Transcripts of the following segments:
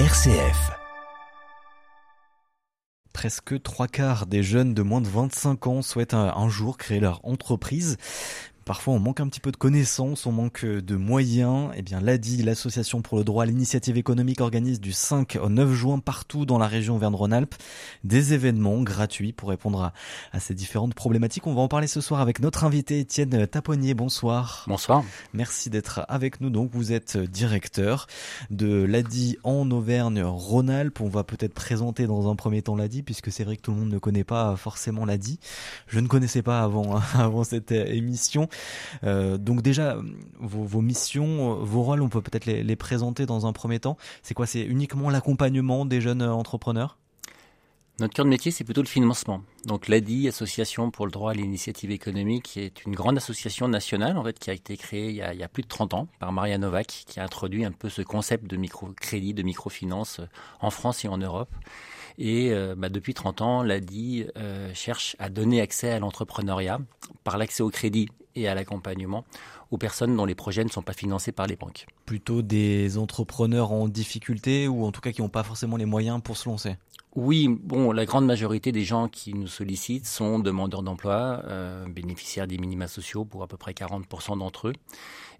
RCF. Presque trois quarts des jeunes de moins de 25 ans souhaitent un, jour créer leur entreprise. Parfois, on manque un petit peu de connaissances, on manque de moyens. Eh bien, l'ADI, l'association pour le droit à l'initiative économique, organise du 5 au 9 juin partout dans la région Verne-Rhône-Alpes des événements gratuits pour répondre à, à, ces différentes problématiques. On va en parler ce soir avec notre invité Étienne Taponnier. Bonsoir. Bonsoir. Merci d'être avec nous. Donc, vous êtes directeur de l'ADI en Auvergne-Rhône-Alpes. On va peut-être présenter dans un premier temps l'ADI puisque c'est vrai que tout le monde ne connaît pas forcément l'ADI. Je ne connaissais pas avant, avant cette émission. Euh, donc déjà, vos, missions, vos rôles, on peut peut-être les, présenter dans un premier temps. C'est quoi? C'est uniquement l'accompagnement des jeunes entrepreneurs? Notre cœur de métier, c'est plutôt le financement. Donc l'ADI, Association pour le droit à l'initiative économique, est une grande association nationale en fait qui a été créée il y a, plus de 30 ans par Maria Novak, qui a introduit un peu ce concept de microcrédit, de microfinance en France et en Europe. Et euh, bah, depuis 30 ans, l'ADI euh, cherche à donner accès à l'entrepreneuriat par l'accès au crédit et à l'accompagnement aux personnes dont les projets ne sont pas financés par les banques. Plutôt des entrepreneurs en difficulté ou en tout cas qui n'ont pas forcément les moyens pour se lancer? Oui, bon, la grande majorité des gens qui nous sollicitent sont demandeurs d'emploi, euh, bénéficiaires des minima sociaux pour à peu près 40% d'entre eux,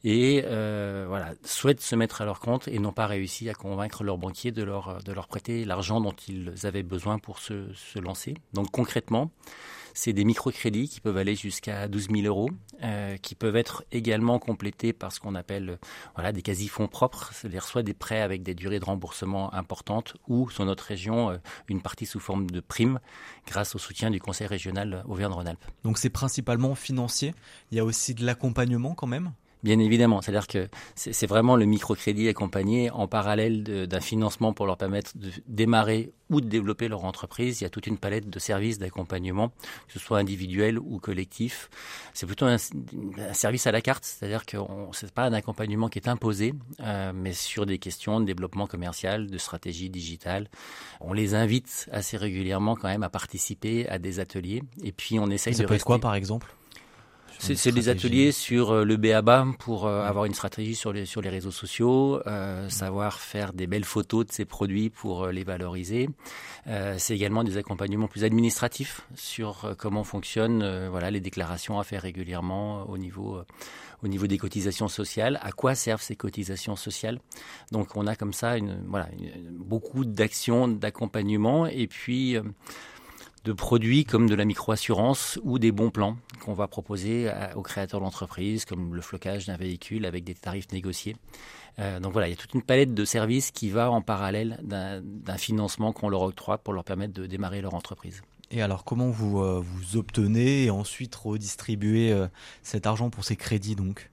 et euh, voilà, souhaitent se mettre à leur compte et n'ont pas réussi à convaincre leur banquier de leur, de leur prêter l'argent dont ils avaient besoin pour se, se lancer. Donc concrètement, c'est des microcrédits qui peuvent aller jusqu'à 12 000 euros, euh, qui peuvent être également complétés par ce qu'on appelle voilà, des quasi-fonds propres, c'est-à-dire soit des prêts avec des durées de remboursement importantes ou, sur notre région, euh, une partie sous forme de prime grâce au soutien du Conseil régional Auvergne-Rhône-Alpes. Donc c'est principalement financier, il y a aussi de l'accompagnement quand même? Bien évidemment, c'est-à-dire que c'est vraiment le microcrédit accompagné en parallèle d'un financement pour leur permettre de démarrer ou de développer leur entreprise. Il y a toute une palette de services d'accompagnement, que ce soit individuel ou collectif. C'est plutôt un, un, service à la carte, c'est-à-dire que ce n'est pas un accompagnement qui est imposé, euh, mais sur des questions de développement commercial, de stratégie digitale. On les invite assez régulièrement quand même à participer à des ateliers, et puis on essaye ça de. Ça peut être quoi par exemple? C'est des ateliers sur euh, le BABA pour euh, avoir une stratégie sur les, sur les réseaux sociaux, euh, savoir faire des belles photos de ces produits pour euh, les valoriser. Euh, c'est également des accompagnements plus administratifs sur comment fonctionnent voilà, les déclarations à faire régulièrement au niveau, au niveau des cotisations sociales, à quoi servent ces cotisations sociales? Donc on a comme ça une, voilà, une, beaucoup d'actions d'accompagnement et puis de produits comme de la microassurance ou des bons plans qu'on va proposer aux créateurs d'entreprise, comme le flocage d'un véhicule avec des tarifs négociés. Euh, donc voilà, il y a toute une palette de services qui va en parallèle d'un financement qu'on leur octroie pour leur permettre de démarrer leur entreprise. Et alors, comment vous, euh, vous obtenez et ensuite redistribuez euh, cet argent pour ces crédits donc?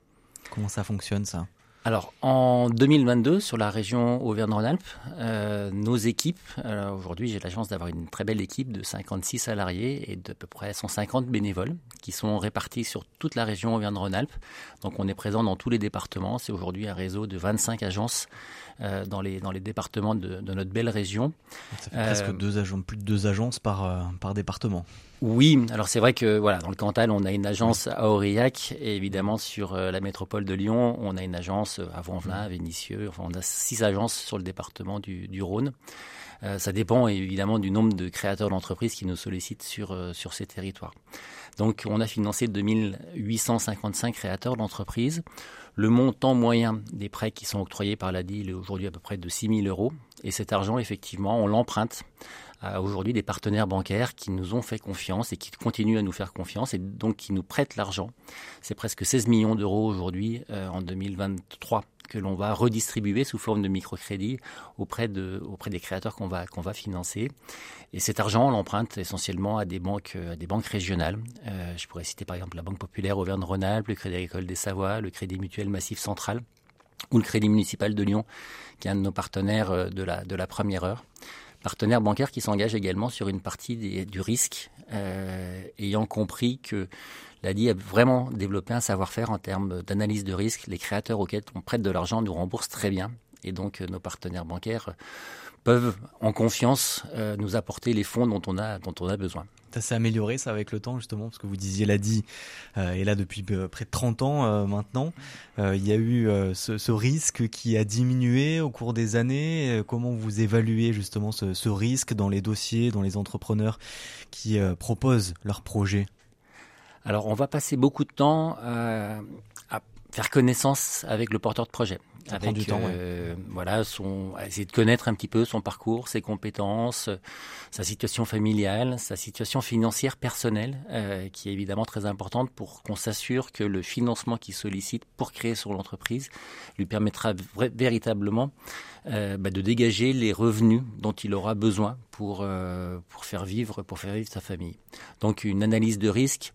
Comment ça fonctionne ça? Alors, en 2022, sur la région Auvergne-Rhône-Alpes, euh, nos équipes, aujourd'hui j'ai la chance d'avoir une très belle équipe de 56 salariés et d'à peu près 150 bénévoles qui sont répartis sur toute la région Auvergne-Rhône-Alpes. Donc on est présent dans tous les départements. C'est aujourd'hui un réseau de 25 agences euh, dans, les, dans les départements de, de notre belle région. Ça fait presque euh, deux agences, plus de deux agences par, euh, par département. Oui, alors c'est vrai que voilà, dans le Cantal, on a une agence à Aurillac et évidemment sur euh, la métropole de Lyon, on a une agence à Vanvelin, à Vénissieux. Enfin, on a six agences sur le département du, du Rhône. Euh, ça dépend évidemment du nombre de créateurs d'entreprises qui nous sollicitent sur, euh, sur ces territoires. Donc on a financé 2855 créateurs d'entreprises. Le montant moyen des prêts qui sont octroyés par l'ADI est aujourd'hui à peu près de 6 000 euros. Et cet argent, effectivement, on l'emprunte aujourd'hui des partenaires bancaires qui nous ont fait confiance et qui continuent à nous faire confiance et donc qui nous prêtent l'argent. C'est presque 16 millions d'euros aujourd'hui euh, en 2023 que l'on va redistribuer sous forme de microcrédit auprès, de, auprès des créateurs qu'on va, qu'on va financer. Et cet argent, on l'emprunte essentiellement à des banques, à des banques régionales. Euh, je pourrais citer par exemple la Banque Populaire Auvergne-Rhône-Alpes, le Crédit Agricole des Savoies, le Crédit Mutuel Massif Central ou le Crédit Municipal de Lyon, qui est un de nos partenaires euh, de la, de la première heure partenaires bancaires qui s'engagent également sur une partie du risque, euh, ayant compris que l'ADI a vraiment développé un savoir-faire en termes d'analyse de risque. Les créateurs auxquels on prête de l'argent nous remboursent très bien. Et donc nos partenaires bancaires peuvent en confiance nous apporter les fonds dont on a, dont on a besoin. Ça s'est amélioré ça avec le temps justement parce que vous disiez l'a dit euh, et là depuis près de 30 ans euh, maintenant. Euh, il y a eu ce, ce, risque qui a diminué au cours des années. Comment vous évaluez justement ce, ce, risque dans les dossiers dans les entrepreneurs qui proposent leurs projets alors on va passer beaucoup de temps à faire connaissance avec le porteur de projet avec du temps, euh, voilà son essayer de connaître un petit peu son parcours, ses compétences, sa situation familiale, sa situation financière personnelle, euh, qui est évidemment très importante pour qu'on s'assure que le financement qu'il sollicite pour créer son entreprise lui permettra véritablement euh, bah, de dégager les revenus dont il aura besoin pour euh, pour faire vivre pour faire vivre sa famille. Donc une analyse de risque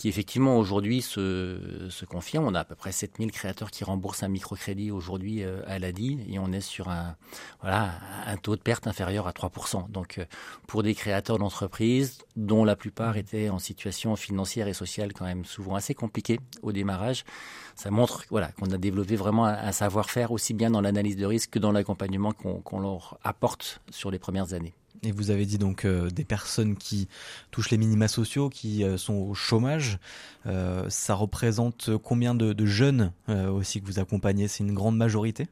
qui effectivement aujourd'hui se, se confirme. On a à peu près 7000 créateurs qui remboursent un microcrédit aujourd'hui euh, à l'ADI et on est sur un, voilà, un taux de perte inférieur à 3%. Donc euh, pour des créateurs d'entreprises dont la plupart étaient en situation financière et sociale quand même souvent assez compliquée au démarrage, ça montre voilà, qu'on a développé vraiment un, savoir-faire aussi bien dans l'analyse de risque que dans l'accompagnement qu'on leur apporte sur les premières années. Et vous avez dit donc euh, des personnes qui touchent les minima sociaux, qui euh, sont au chômage. Euh, ça représente combien de, de jeunes aussi que vous accompagnez? C'est une grande majorité?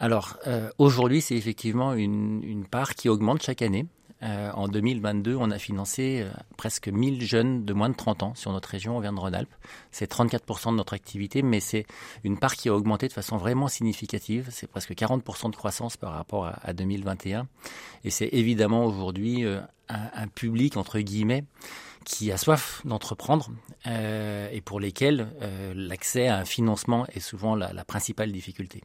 Alors aujourd'hui, c'est effectivement une, une, part qui augmente chaque année. Euh, en 2022, on a financé euh, presque 1000 jeunes de moins de 30 ans sur notre région Auvergne-Rhône-Alpes. C'est 34% de notre activité, mais c'est une part qui a augmenté de façon vraiment significative. C'est presque 40% de croissance par rapport à, 2021. Et c'est évidemment aujourd'hui euh, un, public, entre guillemets, qui a soif d'entreprendre et pour lesquels l'accès à un financement est souvent la principale difficulté.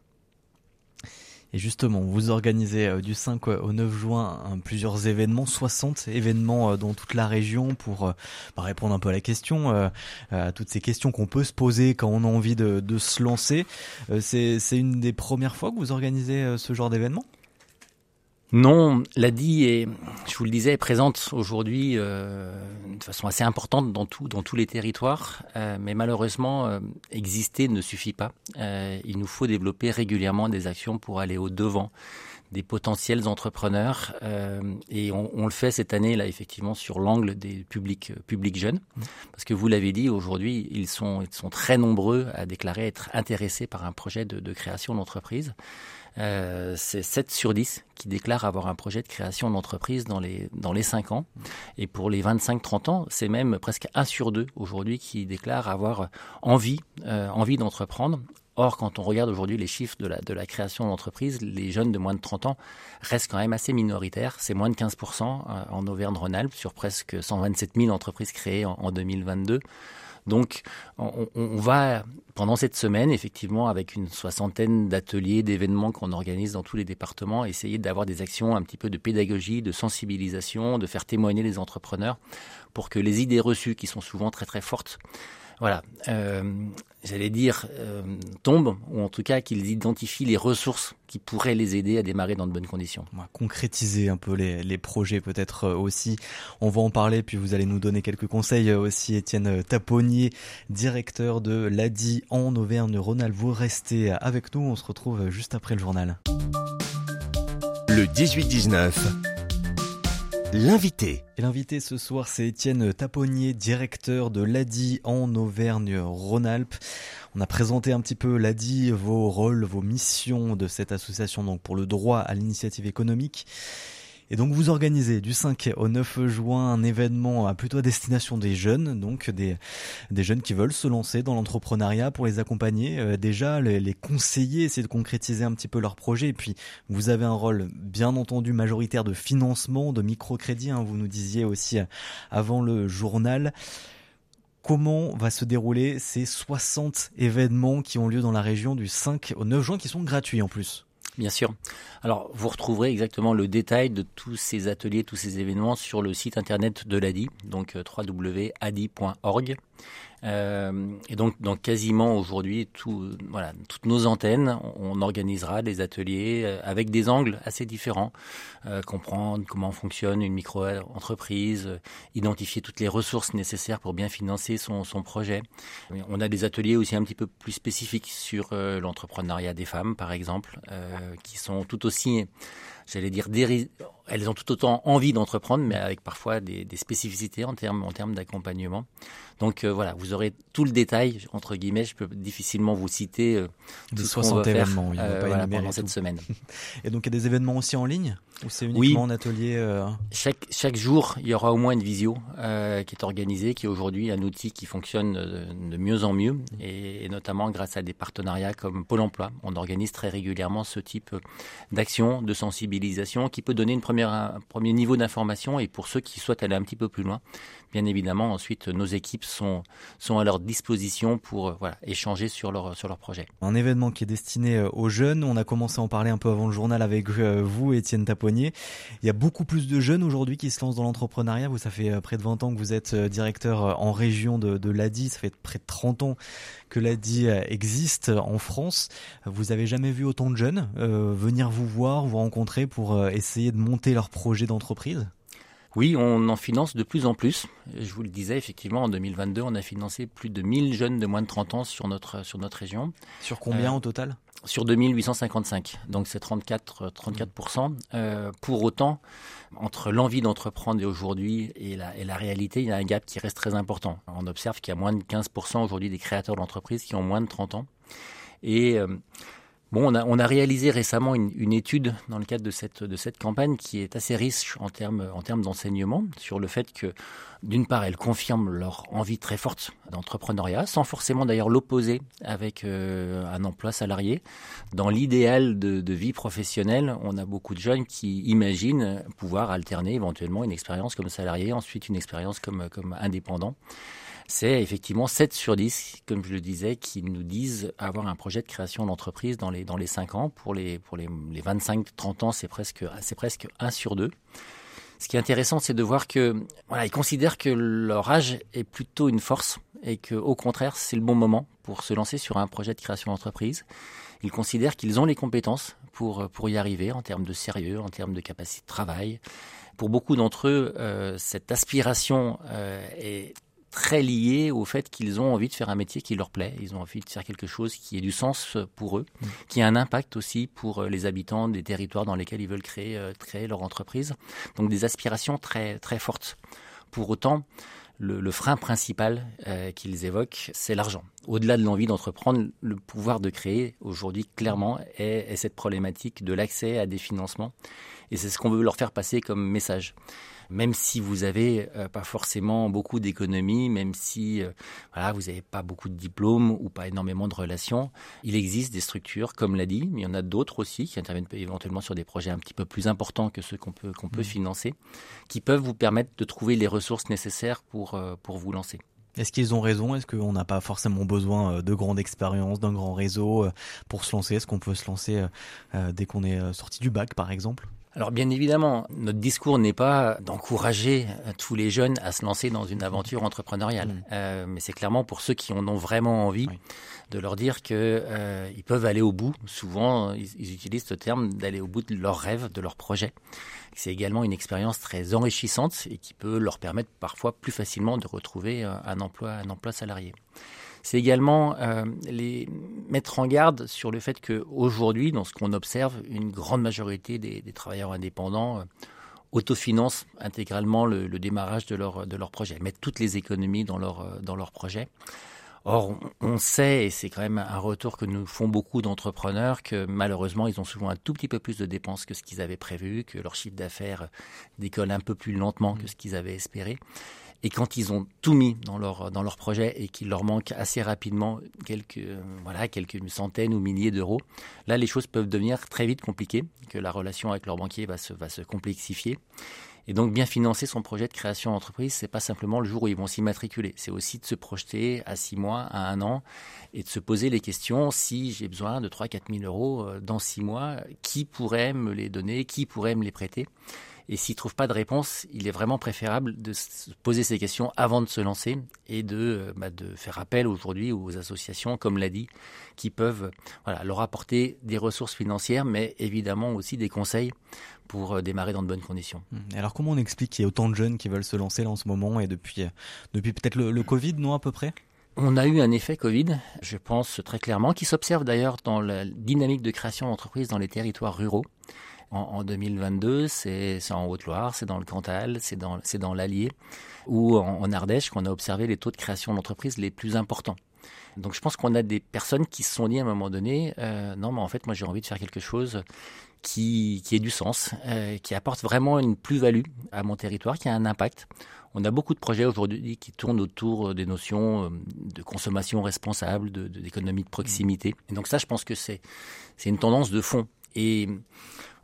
Et justement, vous organisez euh, du 5 au 9 juin plusieurs événements, 60 événements euh, dans toute la région pour euh, bah, répondre un peu à la question, à toutes ces questions qu'on peut se poser quand on a envie de, de se lancer. C'est une des premières fois que vous organisez ce genre d'événement? Non, l'ADI est, je vous le disais, présente aujourd'hui euh, de façon assez importante dans tous les territoires, euh, mais malheureusement, euh, exister ne suffit pas. il nous faut développer régulièrement des actions pour aller au devant des potentiels entrepreneurs, et on, on, le fait cette année là effectivement sur l'angle des publics publics jeunes, mmh. parce que vous l'avez dit, aujourd'hui ils sont ils sont très nombreux à déclarer être intéressés par un projet de, de création d'entreprise. Euh, c'est 7 sur 10 qui déclarent avoir un projet de création d'entreprise dans les, dans les 5 ans. Et pour les 25-30 ans, c'est même presque 1 sur 2 aujourd'hui qui déclarent avoir envie, euh, envie d'entreprendre. Or, quand on regarde aujourd'hui les chiffres de la, création d'entreprise, les jeunes de moins de 30 ans restent quand même assez minoritaires. C'est moins de 15% euh, en Auvergne-Rhône-Alpes sur presque 127 000 entreprises créées en, en 2022. Donc, on, va, pendant cette semaine, effectivement, avec une soixantaine d'ateliers, d'événements qu'on organise dans tous les départements, essayer d'avoir des actions un petit peu de pédagogie, de sensibilisation, de faire témoigner les entrepreneurs pour que les idées reçues, qui sont souvent très très fortes, voilà, euh, j'allais dire, euh, tombent, ou en tout cas qu'ils identifient les ressources qui pourraient les aider à démarrer dans de bonnes conditions. On va concrétiser un peu les, les projets peut-être euh, aussi. On va en parler, puis vous allez nous donner quelques conseils aussi. Étienne Taponnier, directeur de l'ADI en Auvergne-Rhône-Alpes. Vous restez avec nous, on se retrouve juste après le journal. Le 18-19 L'invité. Et l'invité ce soir, c'est Étienne Taponnier, directeur de l'ADI en Auvergne-Rhône-Alpes. On a présenté un petit peu l'ADI, vos rôles, vos missions de cette association donc pour le droit à l'initiative économique. Et donc vous organisez du 5 au 9 juin un événement à plutôt destination des jeunes, donc des, des jeunes qui veulent se lancer dans l'entrepreneuriat pour les accompagner, euh, déjà les, les, conseiller, essayer de concrétiser un petit peu leur projet. Et puis vous avez un rôle bien entendu majoritaire de financement, de microcrédit, hein, vous nous disiez aussi euh, avant le journal. Comment va se dérouler ces 60 événements qui ont lieu dans la région du 5 au 9 juin, qui sont gratuits en plus? Bien sûr. Alors, vous retrouverez exactement le détail de tous ces ateliers, tous ces événements sur le site internet de l'ADI, donc euh, www.adi.org. Euh, et donc, dans quasiment aujourd'hui, tout, voilà, toutes nos antennes, on, organisera des ateliers euh, avec des angles assez différents. Euh, comprendre comment fonctionne une micro-entreprise, identifier toutes les ressources nécessaires pour bien financer son projet. On a des ateliers aussi un petit peu plus spécifiques sur l'entrepreneuriat des femmes, par exemple, qui sont tout aussi j'allais dire, elles ont tout autant envie d'entreprendre, mais avec parfois des, des, spécificités en termes, en termes d'accompagnement. Donc euh, voilà, vous aurez tout le détail, entre guillemets, je peux difficilement vous citer euh, tout 60 événements euh, voilà, pendant cette semaine. Et donc il y a des événements aussi en ligne ou c'est uniquement en atelier euh... chaque, chaque jour, il y aura au moins une visio euh, qui est organisée, qui est aujourd'hui un outil qui fonctionne de, mieux en mieux, et, et, notamment grâce à des partenariats comme Pôle Emploi. On organise très régulièrement ce type d'action, de qui peut donner une première, un premier niveau d'information, et pour ceux qui souhaitent aller un petit peu plus loin, bien évidemment, ensuite, nos équipes sont, sont à leur disposition pour euh, voilà, échanger sur leur, sur leur projet. Un événement qui est destiné euh, aux jeunes. On a commencé à en parler un peu avant le journal avec euh, vous, Étienne Taponnier. Il y a beaucoup plus de jeunes aujourd'hui qui se lancent dans l'entrepreneuriat. Vous, ça fait près de 20 ans que vous êtes directeur en région de, l'ADI. Ça fait près de 30 ans que l'ADI existe en France. Vous avez jamais vu autant de jeunes venir vous voir, vous rencontrer pour essayer de monter leur projet d'entreprise? Oui, on en finance de plus en plus. Je vous le disais, effectivement, en 2022, on a financé plus de 1000 jeunes de moins de 30 ans sur notre, sur notre région. Sur combien euh, au total? Sur 2855. Donc c'est 34, 34%. Euh, pour autant, entre l'envie d'entreprendre aujourd'hui et la, et la réalité, il y a un gap qui reste très important. On observe qu'il y a moins de 15% aujourd'hui des créateurs d'entreprises qui ont moins de 30 ans. Et euh, Bon, on a, on a réalisé récemment une, une, étude dans le cadre de cette, de cette campagne qui est assez riche en termes, en termes d'enseignement sur le fait que, d'une part, elle confirme leur envie très forte d'entrepreneuriat, sans forcément d'ailleurs l'opposer avec euh, un emploi salarié. Dans l'idéal de, de, vie professionnelle, on a beaucoup de jeunes qui imaginent pouvoir alterner éventuellement une expérience comme salarié, ensuite une expérience comme, comme indépendant c'est effectivement 7 sur 10, comme je le disais, qui nous disent avoir un projet de création d'entreprise dans les, dans les 5 ans. Pour les, pour les, les 25-30 ans, c'est presque, c'est presque 1 sur 2. Ce qui est intéressant, c'est de voir que, voilà, ils considèrent que leur âge est plutôt une force et que, au contraire, c'est le bon moment pour se lancer sur un projet de création d'entreprise. Ils considèrent qu'ils ont les compétences pour, pour y arriver en termes de sérieux, en termes de capacité de travail. Pour beaucoup d'entre eux, euh, cette aspiration euh, est très lié au fait qu'ils ont envie de faire un métier qui leur plaît. Ils ont envie de faire quelque chose qui ait du sens pour eux, mmh. qui a un impact aussi pour euh, les habitants des territoires dans lesquels ils veulent créer, euh, créer leur entreprise. Donc des aspirations très, très fortes. Pour autant, le, le frein principal euh, qu'ils évoquent, c'est l'argent. Au-delà de l'envie d'entreprendre, le pouvoir de créer, aujourd'hui, clairement, est, est cette problématique de l'accès à des financements. Et c'est ce qu'on veut leur faire passer comme message même si vous avez euh, pas forcément beaucoup d'économies, même si euh, voilà, vous n'avez pas beaucoup de diplômes ou pas énormément de relations, il existe des structures, comme l'a dit, mais il y en a d'autres aussi qui interviennent éventuellement sur des projets un petit peu plus importants que ceux qu'on peut, qu'on peut mmh. financer, qui peuvent vous permettre de trouver les ressources nécessaires pour, euh, pour vous lancer. Est-ce qu'ils ont raison? Est-ce qu'on n'a pas forcément besoin de grande expérience, d'un grand réseau pour se lancer? Est-ce qu'on peut se lancer dès qu'on est sorti du bac, par exemple? Alors bien évidemment, notre discours n'est pas d'encourager tous les jeunes à se lancer dans une aventure entrepreneuriale, mmh. euh, mais c'est clairement pour ceux qui en ont vraiment envie oui. de leur dire que euh, ils peuvent aller au bout. Souvent, ils, ils utilisent ce terme d'aller au bout de leurs rêves, de leurs projets. C'est également une expérience très enrichissante et qui peut leur permettre parfois plus facilement de retrouver un emploi, un emploi salarié c'est également euh, les mettre en garde sur le fait qu'aujourd'hui, dans ce qu'on observe, une grande majorité des, travailleurs indépendants euh, autofinancent intégralement le, démarrage de leur, de leur projet, mettent toutes les économies dans euh, dans leur projet. Or, on sait, et c'est quand même un retour que nous font beaucoup d'entrepreneurs, que malheureusement, ils ont souvent un tout petit peu plus de dépenses que ce qu'ils avaient prévu, que leur chiffre d'affaires décolle un peu plus lentement que ce qu'ils avaient espéré. Et quand ils ont tout mis dans leur, dans leur projet et qu'il leur manque assez rapidement quelques, voilà, quelques centaines ou milliers d'euros, là, les choses peuvent devenir très vite compliquées, que la relation avec leur banquier va se, va se complexifier. Et donc, bien financer son projet de création d'entreprise, c'est pas simplement le jour où ils vont s'immatriculer. C'est aussi de se projeter à six mois, à un an, et de se poser les questions si j'ai besoin de 3 4 000 euros euh, dans six mois, qui pourrait me les donner, qui pourrait me les prêter? Et s'ils trouvent pas de réponse, il est vraiment préférable de se poser ces questions avant de se lancer et de, euh, bah, de faire appel aujourd'hui aux associations, comme l'a dit, qui peuvent voilà, leur apporter des ressources financières, mais évidemment aussi des conseils pour euh, démarrer dans de bonnes conditions. Mmh. Alors comment on explique qu'il y a autant de jeunes qui veulent se lancer là en ce moment et depuis, euh, depuis peut-être le, le Covid, non à peu près? On a eu un effet Covid, je pense très clairement, qui s'observe d'ailleurs dans la dynamique de création d'entreprises dans les territoires ruraux. En, 2022, c'est en Haute-Loire, c'est dans le Cantal, c'est dans, l'Allier, ou en, Ardèche qu'on a observé les taux de création d'entreprises les plus importants. Donc je pense qu'on a des personnes qui se sont dit à un moment donné, euh, non mais en fait moi j'ai envie de faire quelque chose qui, qui ait du sens, euh, qui apporte vraiment une plus-value à mon territoire, qui a un impact. On a beaucoup de projets aujourd'hui qui tournent autour des notions euh, de consommation responsable, d'économie de, de, proximité. Et donc ça, je pense que c'est une tendance de fond. Et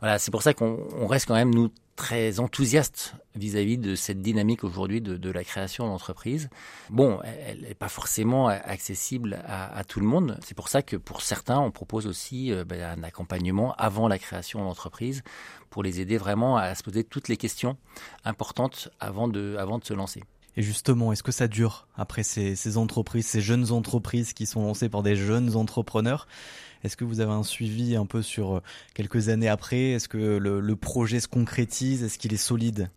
voilà, c'est pour ça qu'on reste quand même, nous, très enthousiastes vis-à-vis de cette dynamique aujourd'hui de, la création d'entreprise. Bon, elle n'est pas forcément accessible à, à tout le monde. C'est pour ça que pour certains, on propose aussi euh, ben, un accompagnement avant la création d'entreprise pour les aider vraiment à se poser toutes les questions importantes avant de, avant de se lancer. Et justement, est-ce que ça dure après ces, ces, entreprises, ces jeunes entreprises qui sont lancées par des jeunes entrepreneurs? Est-ce que vous avez un suivi un peu sur euh, quelques années après? Est-ce que le, le projet se concrétise? Est-ce qu'il est solide?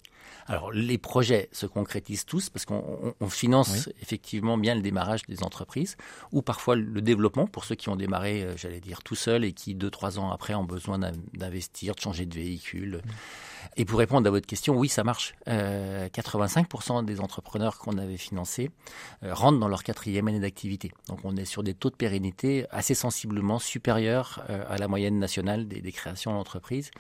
Alors les projets se concrétisent tous parce qu'on finance effectivement bien le démarrage des entreprises ou parfois le développement pour ceux qui ont démarré, euh, j'allais dire, tout seuls et qui deux trois ans après ont besoin d'investir, de changer de véhicule. Mmh. Et pour répondre à votre question, oui, ça marche. Euh, 85% des entrepreneurs qu'on avait financés euh, rentrent dans leur quatrième année d'activité. Donc on est sur des taux de pérennité assez sensiblement supérieurs euh, à la moyenne nationale des, des créations d'entreprises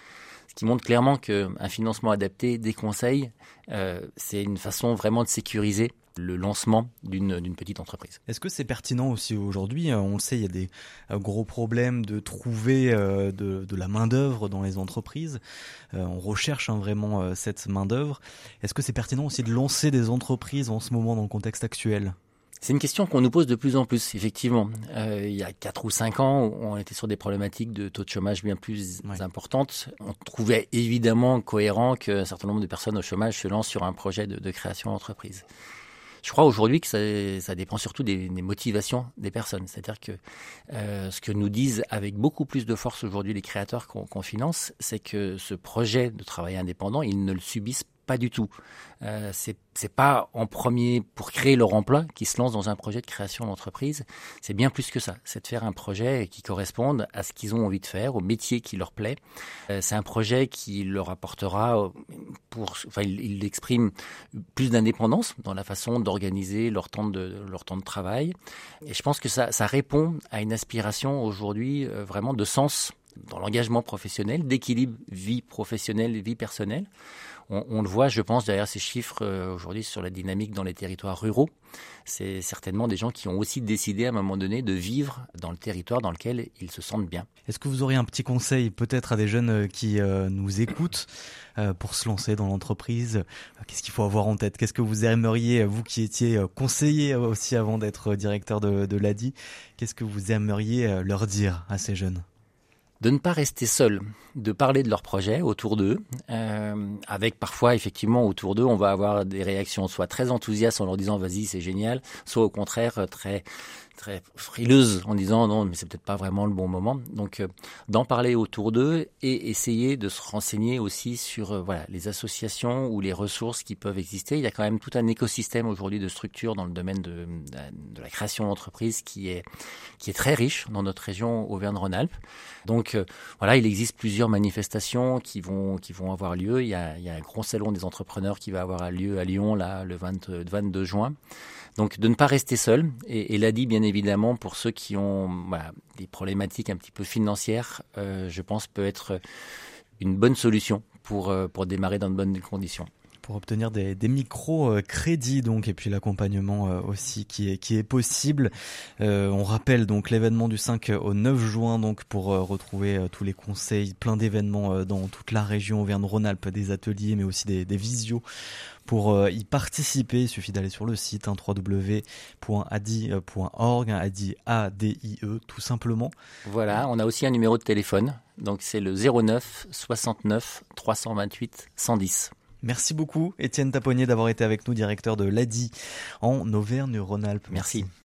ce qui montre clairement qu'un financement adapté, des conseils, euh, c'est une façon vraiment de sécuriser le lancement d'une petite entreprise. Est-ce que c'est pertinent aussi aujourd'hui On le sait, il y a des euh, gros problèmes de trouver euh, de, de, la main-d'œuvre dans les entreprises. Euh, on recherche hein, vraiment cette main-d'œuvre. Est-ce que c'est pertinent aussi de lancer des entreprises en ce moment dans le contexte actuel? C'est une question qu'on nous pose de plus en plus, effectivement. Euh, il y a 4 ou 5 ans, on était sur des problématiques de taux de chômage bien plus importantes. On trouvait évidemment cohérent qu'un certain nombre de personnes au chômage se lancent sur un projet de, de création d'entreprise. Je crois aujourd'hui que ça, dépend surtout des, motivations des personnes. C'est-à-dire que euh, ce que nous disent avec beaucoup plus de force aujourd'hui les créateurs qu'on qu finance, c'est que ce projet de travail indépendant, ils ne le subissent pas du tout. Euh, c'est pas en premier pour créer leur emploi qu'ils se lancent dans un projet de création d'entreprise. C'est bien plus que ça. C'est de faire un projet qui corresponde à ce qu'ils ont envie de faire, au métier qui leur plaît. Euh, c'est un projet qui leur apportera, euh, enfin, il, il exprime plus d'indépendance dans la façon d'organiser leur temps de leur temps de travail. Et je pense que ça, ça répond à une aspiration aujourd'hui euh, vraiment de sens dans l'engagement professionnel, d'équilibre vie professionnelle et vie personnelle on, on, le voit, je pense, derrière ces chiffres euh, aujourd'hui sur la dynamique dans les territoires ruraux. C'est certainement des gens qui ont aussi décidé à un moment donné de vivre dans le territoire dans lequel ils se sentent bien. Est-ce que vous auriez un petit conseil peut-être à des jeunes euh, qui euh, nous écoutent pour se lancer dans l'entreprise? Qu'est-ce qu'il faut avoir en tête? Qu'est-ce que vous aimeriez, vous qui étiez conseiller aussi avant d'être directeur de, de l'ADI, qu'est-ce que vous aimeriez leur dire à ces jeunes? De ne pas rester seul, de parler de leurs projets autour d'eux, euh, avec parfois effectivement autour d'eux, on va avoir des réactions soit très enthousiastes en leur disant vas-y c'est génial, soit au contraire très très frileuse en disant non mais c'est peut-être pas vraiment le bon moment. Donc euh, d'en parler autour d'eux et essayer de se renseigner aussi sur euh, voilà les associations ou les ressources qui peuvent exister. Il y a quand même tout un écosystème aujourd'hui de structures dans le domaine de, de la création d'entreprises qui est qui est très riche dans notre région Auvergne-Rhône-Alpes. Donc euh, voilà il existe plusieurs manifestations qui vont qui vont avoir lieu. Il y a, il y a un gros salon des entrepreneurs qui va avoir lieu à Lyon là le 20, 22 juin donc de ne pas rester seul. Et, l'a dit bien évidemment, pour ceux qui ont des problématiques un petit peu financières, euh, je pense peut être une bonne solution pour, euh, pour démarrer dans de bonnes conditions pour obtenir des, des micro-crédits donc et puis l'accompagnement aussi qui est possible. on rappelle donc l'événement du 5 au 9 juin donc pour retrouver tous les conseils, plein d'événements dans toute la région Auvergne-Rhône-Alpes, des ateliers mais aussi des, visios pour y participer. Il suffit d'aller sur le site hein, www.adi.org, adi a d i e tout simplement. Voilà, on a aussi un numéro de téléphone donc c'est le 09 69 328 110. Merci beaucoup Étienne Taponnier d'avoir été avec nous, directeur de l'ADI en Auvergne-Rhône-Alpes. Merci.